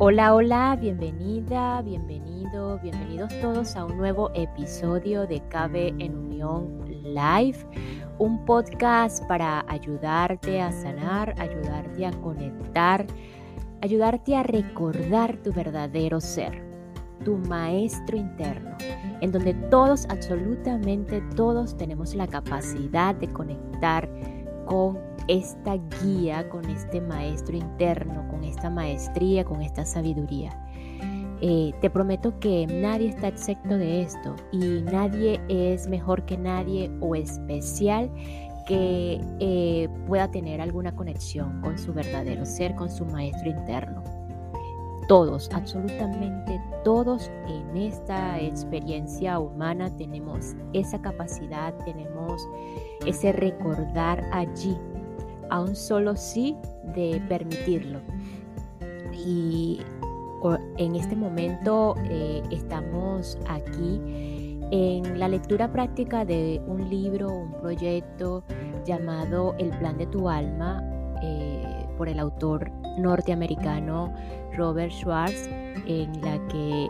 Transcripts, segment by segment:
Hola, hola, bienvenida, bienvenido, bienvenidos todos a un nuevo episodio de Cabe en Unión Live, un podcast para ayudarte a sanar, ayudarte a conectar, ayudarte a recordar tu verdadero ser, tu maestro interno, en donde todos, absolutamente todos, tenemos la capacidad de conectar con esta guía, con este maestro interno, con esta maestría, con esta sabiduría. Eh, te prometo que nadie está excepto de esto y nadie es mejor que nadie o especial que eh, pueda tener alguna conexión con su verdadero ser, con su maestro interno. Todos, absolutamente todos en esta experiencia humana tenemos esa capacidad, tenemos ese recordar allí a un solo sí de permitirlo. Y en este momento eh, estamos aquí en la lectura práctica de un libro, un proyecto llamado El plan de tu alma por el autor norteamericano Robert Schwartz, en la que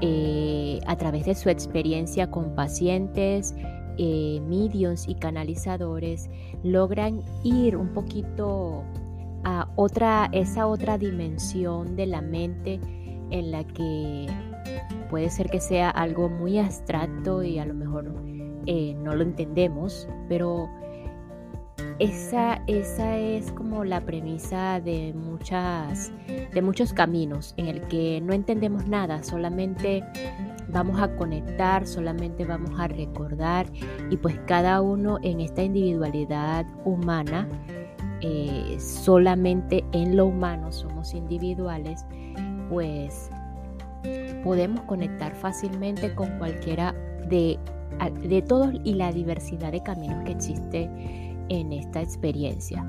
eh, a través de su experiencia con pacientes, eh, mediums y canalizadores logran ir un poquito a otra, esa otra dimensión de la mente en la que puede ser que sea algo muy abstracto y a lo mejor eh, no lo entendemos, pero esa, esa es como la premisa de, muchas, de muchos caminos en el que no entendemos nada, solamente vamos a conectar, solamente vamos a recordar y pues cada uno en esta individualidad humana, eh, solamente en lo humano somos individuales, pues podemos conectar fácilmente con cualquiera de, de todos y la diversidad de caminos que existe en esta experiencia.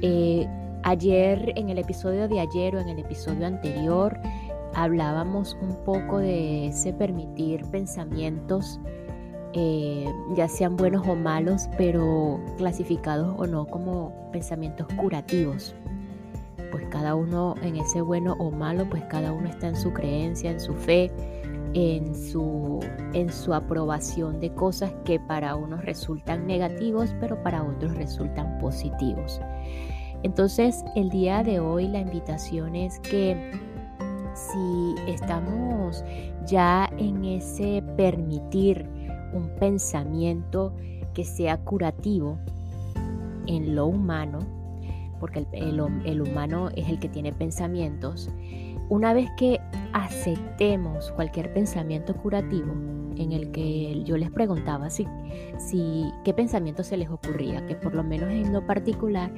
Eh, ayer, en el episodio de ayer o en el episodio anterior, hablábamos un poco de ese permitir pensamientos, eh, ya sean buenos o malos, pero clasificados o no como pensamientos curativos. Pues cada uno en ese bueno o malo, pues cada uno está en su creencia, en su fe, en su, en su aprobación de cosas que para unos resultan negativos, pero para otros resultan positivos. Entonces, el día de hoy la invitación es que si estamos ya en ese permitir un pensamiento que sea curativo en lo humano, porque el, humano es el que tiene pensamientos, una vez que aceptemos cualquier pensamiento curativo, en el que yo les preguntaba si, si qué pensamiento se les ocurría, que por lo menos en lo particular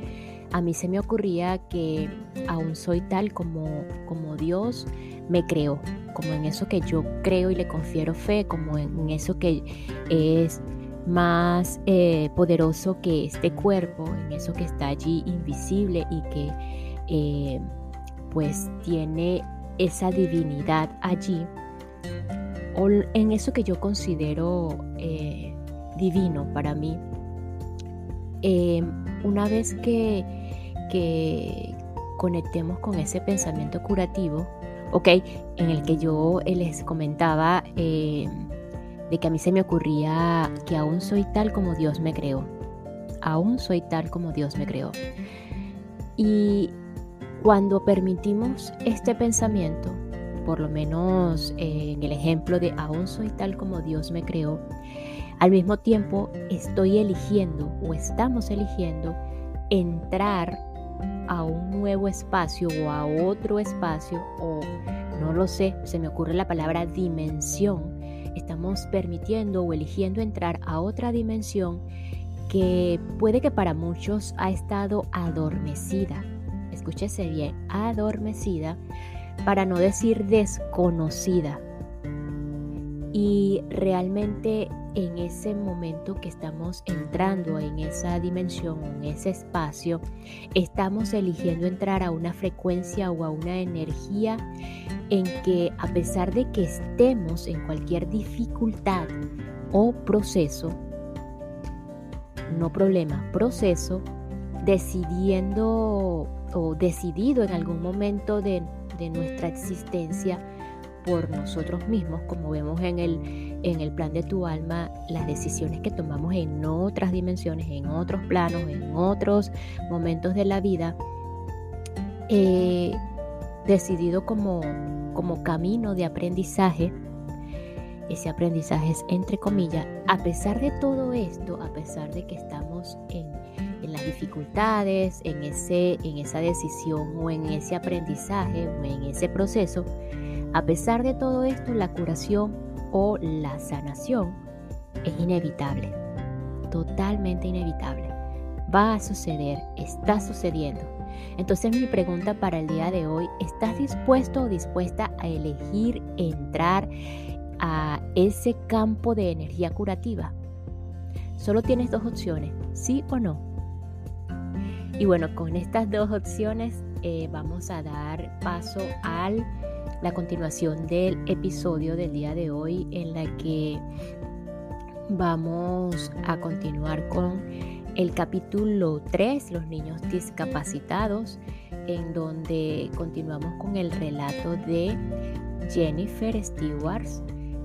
a mí se me ocurría que aún soy tal como, como Dios me creó, como en eso que yo creo y le confiero fe, como en, eso que es más eh, poderoso que este cuerpo, en eso que está allí invisible y que eh, pues tiene esa divinidad allí, o en eso que yo considero eh, divino para mí. una vez que que conectemos con ese pensamiento curativo, ¿ok? En el que yo les comentaba eh, de que a mí se me ocurría que aún soy tal como Dios me creó. Aún soy tal como Dios me creó. Y cuando permitimos este pensamiento, por lo menos en el ejemplo de aún soy tal como Dios me creó, al mismo tiempo estoy eligiendo o estamos eligiendo entrar a un nuevo espacio o a otro espacio o no lo sé, se me ocurre la palabra dimensión. Estamos permitiendo o eligiendo entrar a otra dimensión que puede que para muchos ha estado adormecida. Escúchese bien, adormecida, para no decir desconocida. Y realmente en ese momento que estamos entrando en esa dimensión, en ese espacio, estamos eligiendo entrar a una frecuencia o a una energía en que a pesar de que estemos en cualquier dificultad o proceso, no problema, proceso, decidiendo o decidido en algún momento de de nuestra existencia por nosotros mismos, como vemos en el, en el plan de tu alma, las decisiones que tomamos en otras dimensiones, en otros planos, en otros momentos de la vida, eh, decidido como, como camino de aprendizaje, ese aprendizaje es entre comillas, a pesar de todo esto, a pesar de que estamos en, las dificultades, en, ese, en esa decisión o en ese aprendizaje o en ese proceso, a pesar de todo esto, la curación o la sanación es inevitable, totalmente inevitable. Va a suceder, está sucediendo. Entonces mi pregunta para el día de hoy, ¿estás dispuesto o dispuesta a elegir entrar a ese campo de energía curativa? Solo tienes dos opciones, sí o no. Y bueno, con estas dos opciones eh, vamos a dar paso a la continuación del episodio del día de hoy en la que vamos a continuar con el capítulo 3, los niños discapacitados, en donde continuamos con el relato de Jennifer Stewart,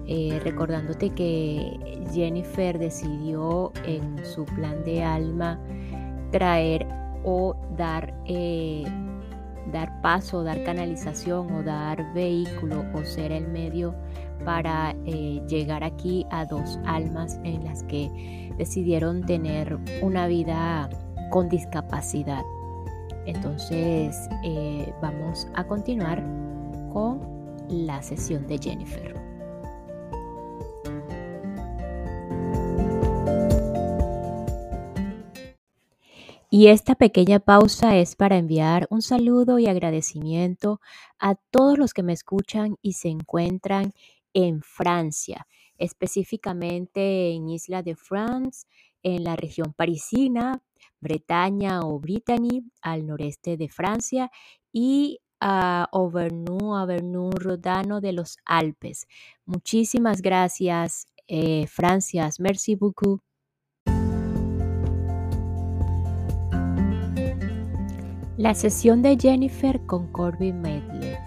eh, recordándote que Jennifer decidió en su plan de alma traer o dar, eh, dar paso, dar canalización o dar vehículo o ser el medio para eh, llegar aquí a dos almas en las que decidieron tener una vida con discapacidad. Entonces eh, vamos a continuar con la sesión de Jennifer. Y esta pequeña pausa es para enviar un saludo y agradecimiento a todos los que me escuchan y se encuentran en Francia, específicamente en Isla de France, en la región parisina, Bretaña o Brittany, al noreste de Francia, y a Auvergne, Auvergne Rodano de los Alpes. Muchísimas gracias, eh, Francia. Merci beaucoup. La sesión de Jennifer con Corby Medley.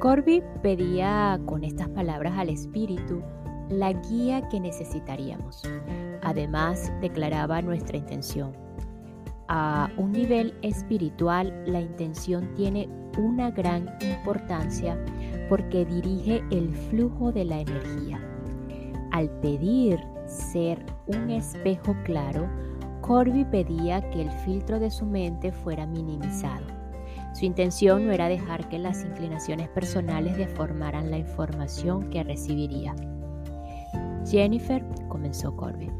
Corby pedía con estas palabras al espíritu la guía que necesitaríamos. Además, declaraba nuestra intención. A un nivel espiritual, la intención tiene una gran importancia porque dirige el flujo de la energía. Al pedir ser un espejo claro, Corby pedía que el filtro de su mente fuera minimizado. Su intención no era dejar que las inclinaciones personales deformaran la información que recibiría. Jennifer, comenzó Corby.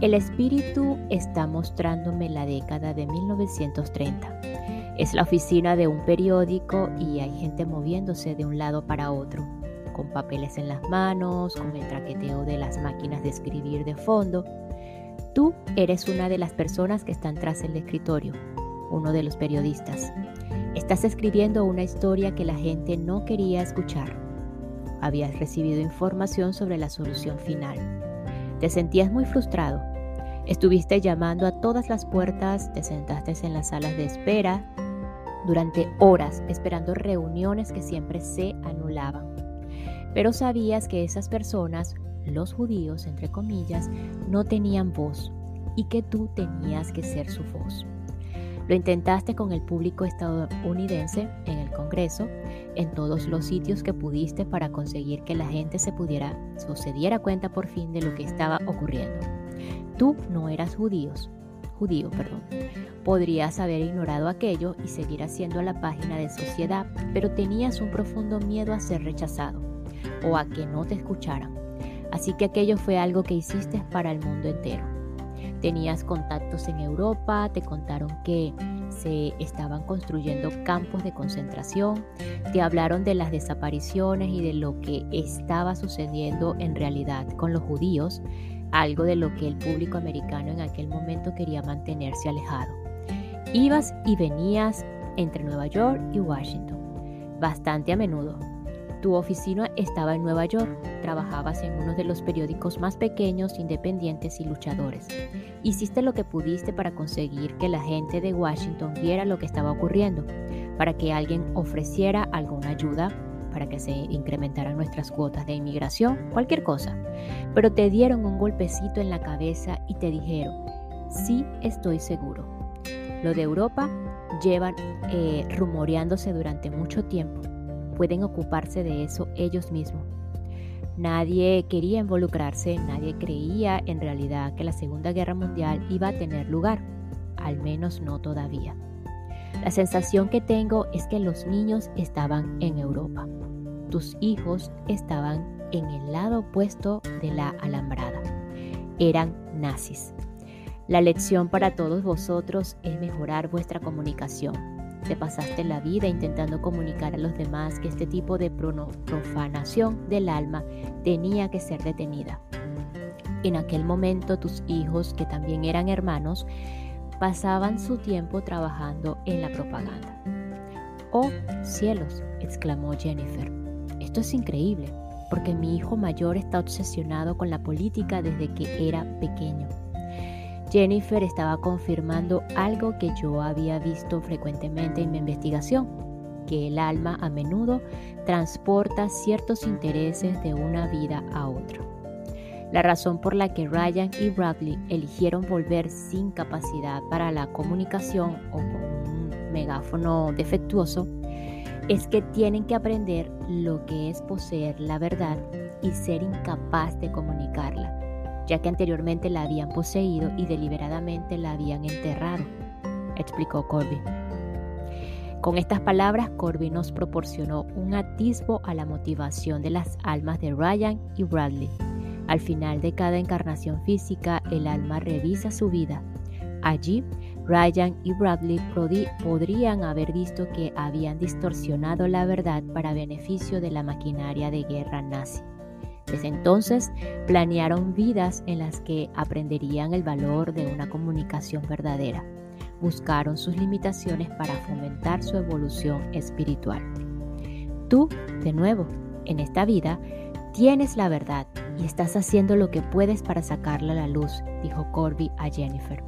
El espíritu está mostrándome la década de 1930. Es la oficina de un periódico y hay gente moviéndose de un lado para otro, con papeles en las manos, con el traqueteo de las máquinas de escribir de fondo Tú eres una de las personas que están tras el escritorio, uno de los periodistas. Estás escribiendo una historia que la gente no quería escuchar. Habías recibido información sobre la solución final. Te sentías muy frustrado. Estuviste llamando a todas las puertas, te sentaste en las salas de espera durante horas esperando reuniones que siempre se anulaban. Pero sabías que esas personas los judíos, entre comillas, no tenían voz y que tú tenías que ser su voz. Lo intentaste con el público estadounidense en el Congreso, en todos los sitios que pudiste para conseguir que la gente se pudiera o se diera cuenta por fin de lo que estaba ocurriendo. Tú no eras judíos, judío, perdón. Podrías haber ignorado aquello y seguir haciendo la página de sociedad, pero tenías un profundo miedo a ser rechazado o a que no te escucharan. Así que aquello fue algo que hiciste para el mundo entero. Tenías contactos en Europa, te contaron que se estaban construyendo campos de concentración, te hablaron de las desapariciones y de lo que estaba sucediendo en realidad con los judíos, algo de lo que el público americano en aquel momento quería mantenerse alejado. Ibas y venías entre Nueva York y Washington, bastante a menudo, tu oficina estaba en Nueva York, trabajabas en uno de los periódicos más pequeños, independientes y luchadores. Hiciste lo que pudiste para conseguir que la gente de Washington viera lo que estaba ocurriendo. para que alguien ofreciera alguna ayuda para que se incrementaran nuestras cuotas de inmigración, cualquier cosa. Pero te dieron un golpecito en la cabeza y te dijeron, sí estoy seguro. Lo de Europa llevan eh, rumoreándose durante mucho tiempo. Pueden ocuparse de eso ellos mismos. Nadie quería involucrarse, nadie creía en realidad que la Segunda Guerra Mundial iba a tener lugar, al menos no todavía. La sensación que tengo es que los niños estaban en Europa. Tus hijos estaban en el lado opuesto de la alambrada. Eran nazis. La lección para todos vosotros es mejorar vuestra comunicación. Te pasaste la vida intentando comunicar a los demás que este tipo de profanación del alma tenía que ser detenida. En aquel momento tus hijos, que también eran hermanos, pasaban su tiempo trabajando en la propaganda. Oh, cielos, exclamó Jennifer. Esto es increíble, porque mi hijo mayor está obsesionado con la política desde que era pequeño. Jennifer estaba confirmando algo que yo había visto frecuentemente en mi investigación, que el alma a menudo transporta ciertos intereses de una vida a otra. La razón por la que Ryan y Bradley eligieron volver sin capacidad para la comunicación o con un megáfono defectuoso es que tienen que aprender lo que es poseer la verdad y ser incapaz de comunicarla ya que anteriormente la habían poseído y deliberadamente la habían enterrado, explicó Corby. Con estas palabras, Corby nos proporcionó un atisbo a la motivación de las almas de Ryan y Bradley. Al final de cada encarnación física, el alma revisa su vida. Allí, Ryan y Bradley podrían haber visto que habían distorsionado la verdad para beneficio de la maquinaria de guerra nazi. Desde entonces planearon vidas en las que aprenderían el valor de una comunicación verdadera. Buscaron sus limitaciones para fomentar su evolución espiritual. Tú, de nuevo, en esta vida, tienes la verdad y estás haciendo lo que puedes para sacarla a la luz, dijo Corby a Jennifer.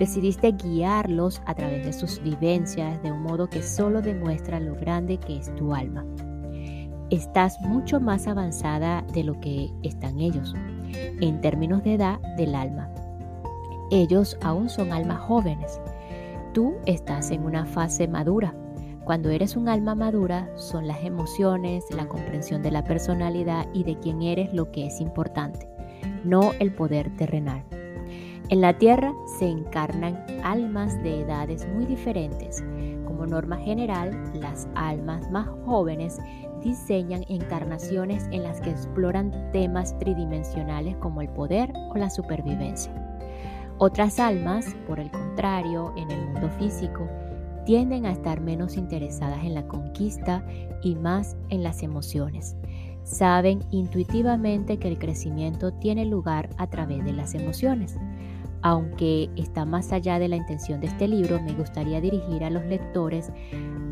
Decidiste guiarlos a través de sus vivencias de un modo que solo demuestra lo grande que es tu alma estás mucho más avanzada de lo que están ellos, en términos de edad del alma. Ellos aún son almas jóvenes. Tú estás en una fase madura. Cuando eres un alma madura, son las emociones, la comprensión de la personalidad y de quién eres lo que es importante, no el poder terrenal. En la tierra se encarnan almas de edades muy diferentes. Como norma general, las almas más jóvenes diseñan encarnaciones en las que exploran temas tridimensionales como el poder o la supervivencia. Otras almas, por el contrario, en el mundo físico, tienden a estar menos interesadas en la conquista y más en las emociones. Saben intuitivamente que el crecimiento tiene lugar a través de las emociones. Aunque está más allá de la intención de este libro, me gustaría dirigir a los lectores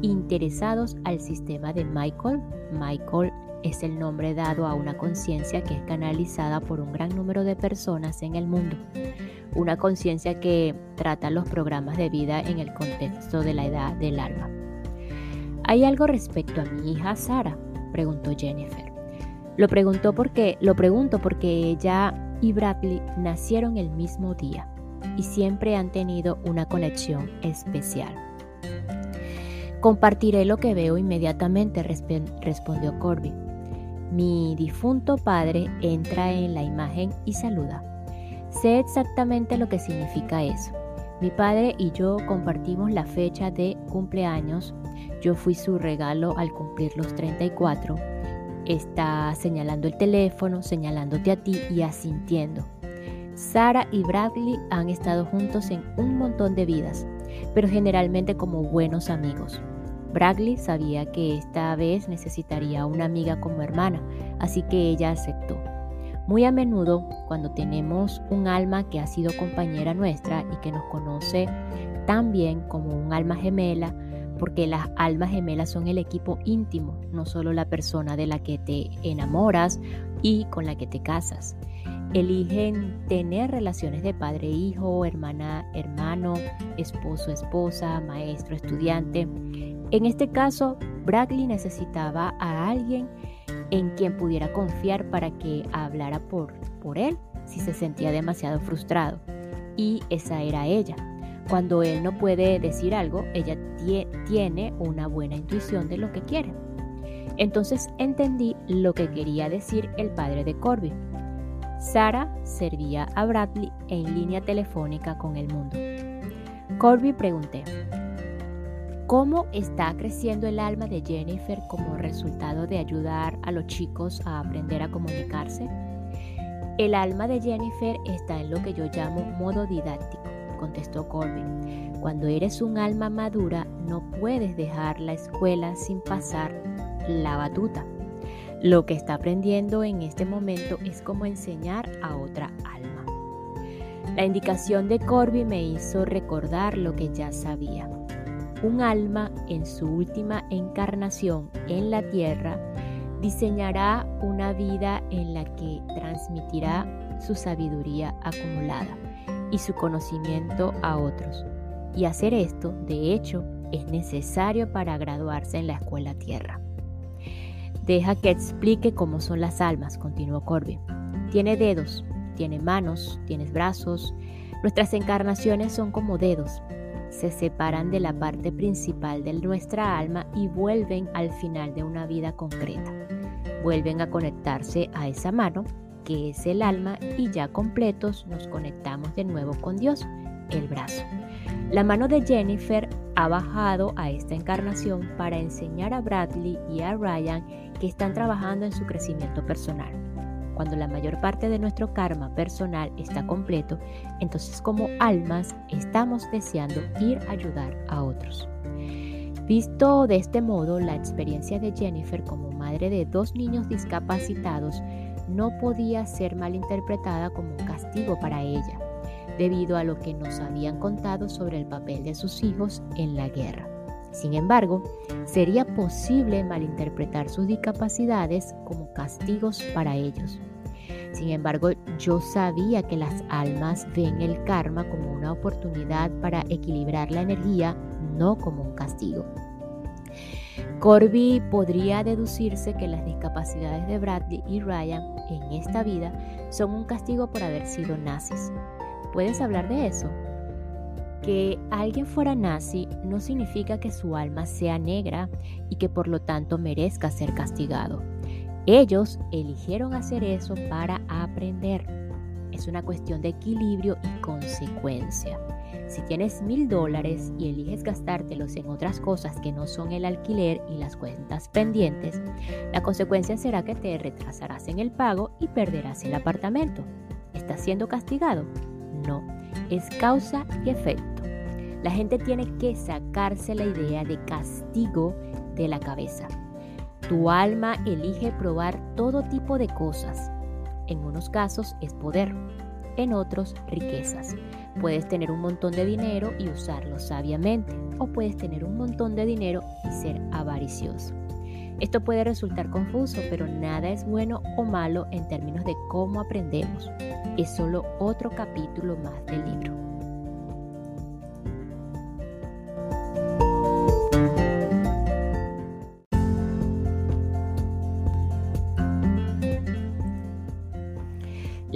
interesados al sistema de Michael. Michael es el nombre dado a una conciencia que es canalizada por un gran número de personas en el mundo. Una conciencia que trata los programas de vida en el contexto de la edad del alma. ¿Hay algo respecto a mi hija Sara? preguntó Jennifer. Lo preguntó porque lo pregunto porque ella y Bradley nacieron el mismo día y siempre han tenido una conexión especial. Compartiré lo que veo inmediatamente, respondió Corby. Mi difunto padre entra en la imagen y saluda. Sé exactamente lo que significa eso. Mi padre y yo compartimos la fecha de cumpleaños. Yo fui su regalo al cumplir los 34. Está señalando el teléfono, señalándote a ti y asintiendo. Sara y Bradley han estado juntos en un montón de vidas, pero generalmente como buenos amigos. Bradley sabía que esta vez necesitaría una amiga como hermana, así que ella aceptó. Muy a menudo, cuando tenemos un alma que ha sido compañera nuestra y que nos conoce tan bien como un alma gemela, porque las almas gemelas son el equipo íntimo, no solo la persona de la que te enamoras y con la que te casas. Eligen tener relaciones de padre-hijo, hermana-hermano, esposo-esposa, maestro-estudiante En este caso, Bradley necesitaba a alguien en quien pudiera confiar para que hablara por, por él si se sentía demasiado frustrado. Y esa era ella. Cuando él no puede decir algo, ella tiene una buena intuición de lo que quiere. Entonces entendí lo que quería decir el padre de Corby. Sara servía a Bradley en línea telefónica con el mundo. Corby pregunté, ¿cómo está creciendo el alma de Jennifer como resultado de ayudar a los chicos a aprender a comunicarse? El alma de Jennifer está en lo que yo llamo modo didáctico, contestó Corby. Cuando eres un alma madura, no puedes dejar la escuela sin pasar la batuta. Lo que está aprendiendo en este momento es cómo enseñar a otra alma. La indicación de Corby me hizo recordar lo que ya sabía. Un alma en su última encarnación en la tierra diseñará una vida en la que transmitirá su sabiduría acumulada y su conocimiento a otros. Y hacer esto, de hecho, es necesario para graduarse en la escuela tierra. Deja que explique cómo son las almas, continuó Corby. Tiene dedos, tiene manos, tiene brazos. Nuestras encarnaciones son como dedos. Se separan de la parte principal de nuestra alma y vuelven al final de una vida concreta. Vuelven a conectarse a esa mano, que es el alma, y ya completos nos conectamos de nuevo con Dios, el brazo. La mano de Jennifer ha bajado a esta encarnación para enseñar a Bradley y a Ryan que están trabajando en su crecimiento personal. Cuando la mayor parte de nuestro karma personal está completo, entonces como almas estamos deseando ir a ayudar a otros. Visto de este modo, la experiencia de Jennifer como madre de dos niños discapacitados no podía ser malinterpretada como un castigo para ella, debido a lo que nos habían contado sobre el papel de sus hijos en la guerra. Sin embargo, sería posible malinterpretar sus discapacidades como castigos para ellos. Sin embargo, yo sabía que las almas ven el karma como una oportunidad para equilibrar la energía, no como un castigo. Corby podría deducirse que las discapacidades de Bradley y Ryan en esta vida son un castigo por haber sido nazis. ¿Puedes hablar de eso? Que alguien fuera nazi no significa que su alma sea negra y que por lo tanto merezca ser castigado. Ellos eligieron hacer eso para aprender. Es una cuestión de equilibrio y consecuencia. Si tienes mil dólares y eliges gastártelos en otras cosas que no son el alquiler y las cuentas pendientes, la consecuencia será que te retrasarás en el pago y perderás el apartamento. ¿Estás siendo castigado? No, es causa y efecto. La gente tiene que sacarse la idea de castigo de la cabeza. Tu alma elige probar todo tipo de cosas. En unos casos es poder, en otros riquezas. Puedes tener un montón de dinero y usarlo sabiamente, o puedes tener un montón de dinero y ser avaricioso. Esto puede resultar confuso, pero nada es bueno o malo en términos de cómo aprendemos. Es solo otro capítulo más del libro.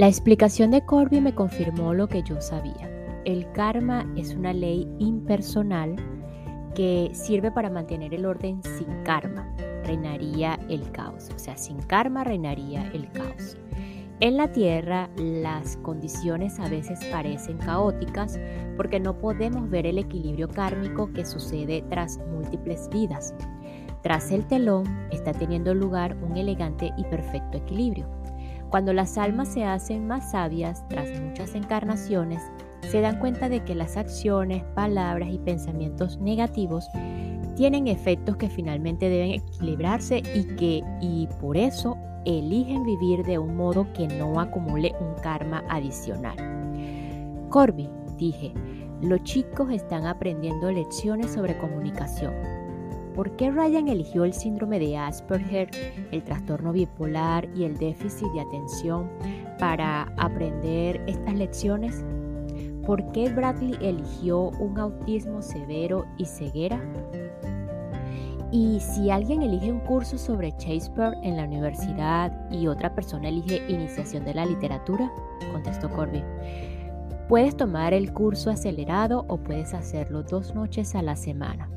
La explicación de Corby me confirmó lo que yo sabía. El karma es una ley impersonal que sirve para mantener el orden sin karma. Reinaría el caos. O sea, sin karma reinaría el caos. En la Tierra las condiciones a veces parecen caóticas porque no podemos ver el equilibrio kármico que sucede tras múltiples vidas. Tras el telón está teniendo lugar un elegante y perfecto equilibrio. Cuando las almas se hacen más sabias tras muchas encarnaciones, se dan cuenta de que las acciones, palabras y pensamientos negativos tienen efectos que finalmente deben equilibrarse y que y por eso eligen vivir de un modo que no acumule un karma adicional. Corby, dije, los chicos están aprendiendo lecciones sobre comunicación ¿Por qué Ryan eligió el síndrome de Asperger, el trastorno bipolar y el déficit de atención para aprender estas lecciones? ¿Por qué Bradley eligió un autismo severo y ceguera? Y si alguien elige un curso sobre Shakespeare en la universidad y otra persona elige iniciación de la literatura, contestó Corby, puedes tomar el curso acelerado o puedes hacerlo dos noches a la semana.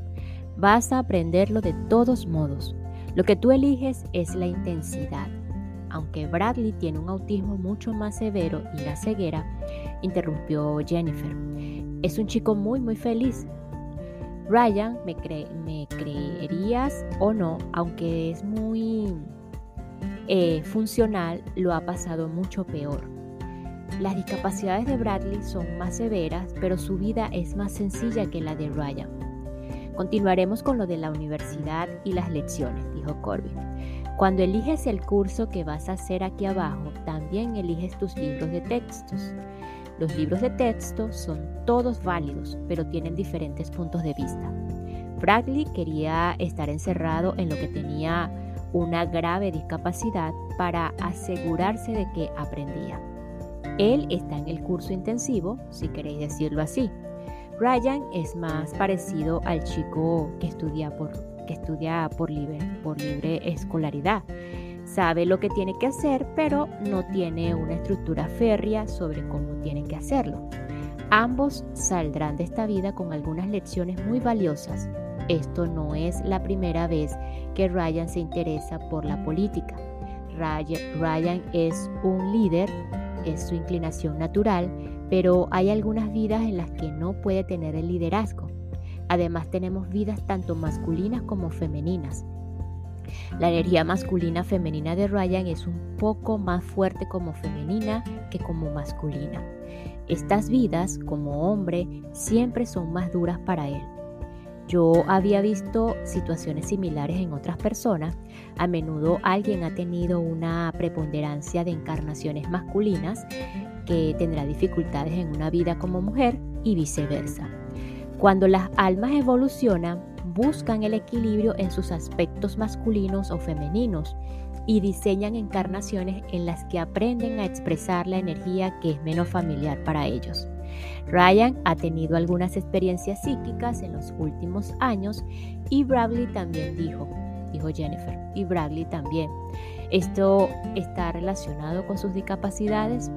Vas a aprenderlo de todos modos. Lo que tú eliges es la intensidad. Aunque Bradley tiene un autismo mucho más severo y la ceguera, interrumpió Jennifer. Es un chico muy muy feliz, Ryan, me, creerías o no, aunque es muy eh, funcional, lo ha pasado mucho peor. Las discapacidades de Bradley son más severas, pero su vida es más sencilla que la de Ryan. Continuaremos con lo de la universidad y las lecciones, dijo Corbin. Cuando eliges el curso que vas a hacer aquí abajo, también eliges tus libros de textos. Los libros de texto son todos válidos, pero tienen diferentes puntos de vista. Bradley quería estar encerrado en lo que tenía una grave discapacidad para asegurarse de que aprendía. Él está en el curso intensivo, si queréis decirlo así. Ryan es más parecido al chico que estudia por, que estudia por, libre, por libre escolaridad Sabe lo que tiene que hacer, pero no tiene una estructura férrea sobre cómo tiene que hacerlo. Ambos saldrán de esta vida con algunas lecciones muy valiosas. Esto no es la primera vez que Ryan se interesa por la política. Ryan, es un líder, es su inclinación natural, pero hay algunas vidas en las que no puede tener el liderazgo. Además tenemos vidas tanto masculinas como femeninas. La energía masculina femenina de Ryan es un poco más fuerte como femenina que como masculina. Estas vidas, como hombre, siempre son más duras para él. Yo había visto situaciones similares en otras personas. A menudo alguien ha tenido una preponderancia de encarnaciones masculinas que tendrá dificultades en una vida como mujer y viceversa. Cuando las almas evolucionan, buscan el equilibrio en sus aspectos masculinos o femeninos y diseñan encarnaciones en las que aprenden a expresar la energía que es menos familiar para ellos. Ryan ha tenido algunas experiencias psíquicas en los últimos años y Bradley también dijo, dijo Jennifer, y Bradley también. Esto está relacionado con sus discapacidades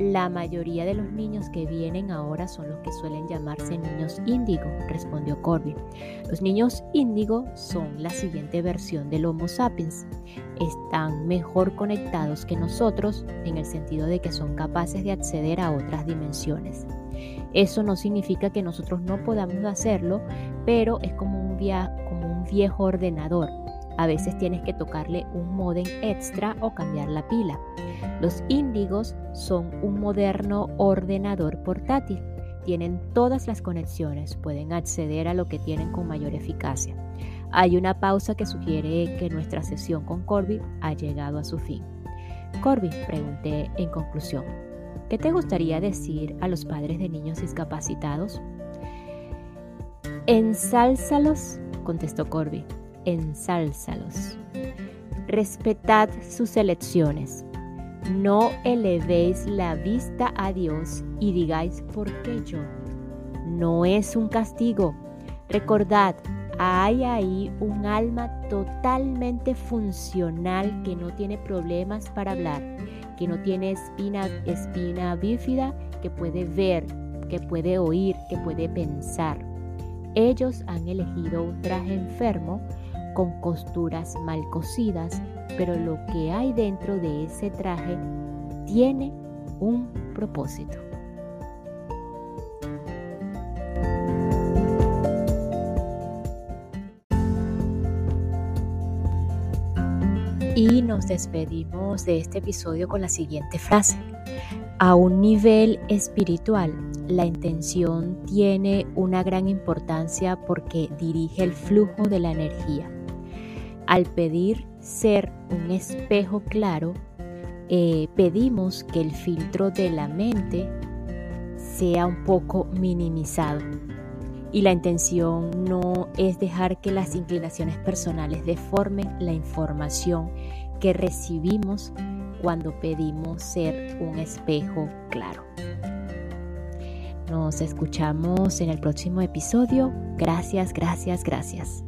la mayoría de los niños que vienen ahora son los que suelen llamarse niños índigo, respondió Corby. Los niños índigo son la siguiente versión del Homo sapiens. Están mejor conectados que nosotros en el sentido de que son capaces de acceder a otras dimensiones. Eso no significa que nosotros no podamos hacerlo, pero es como un, como un viejo ordenador. A veces tienes que tocarle un modem extra o cambiar la pila. Los índigos son un moderno ordenador portátil. Tienen todas las conexiones, pueden acceder a lo que tienen con mayor eficacia. Hay una pausa que sugiere que nuestra sesión con Corby ha llegado a su fin. Corby, pregunté en conclusión, ¿qué te gustaría decir a los padres de niños discapacitados? Ensálzalos, contestó Corby, ensálzalos. Respetad sus elecciones. No elevéis la vista a Dios y digáis, ¿por qué yo? No es un castigo. Recordad, hay ahí un alma totalmente funcional que no tiene problemas para hablar, que no tiene espina, espina bífida, que puede ver, que puede oír, que puede pensar. Ellos han elegido un traje enfermo con costuras mal cosidas, pero lo que hay dentro de ese traje tiene un propósito. Y nos despedimos de este episodio con la siguiente frase. A un nivel espiritual, la intención tiene una gran importancia porque dirige el flujo de la energía. Al pedir ser un espejo claro, eh, pedimos que el filtro de la mente sea un poco minimizado. Y la intención no es dejar que las inclinaciones personales deformen la información que recibimos cuando pedimos ser un espejo claro. Nos escuchamos en el próximo episodio. Gracias, gracias, gracias.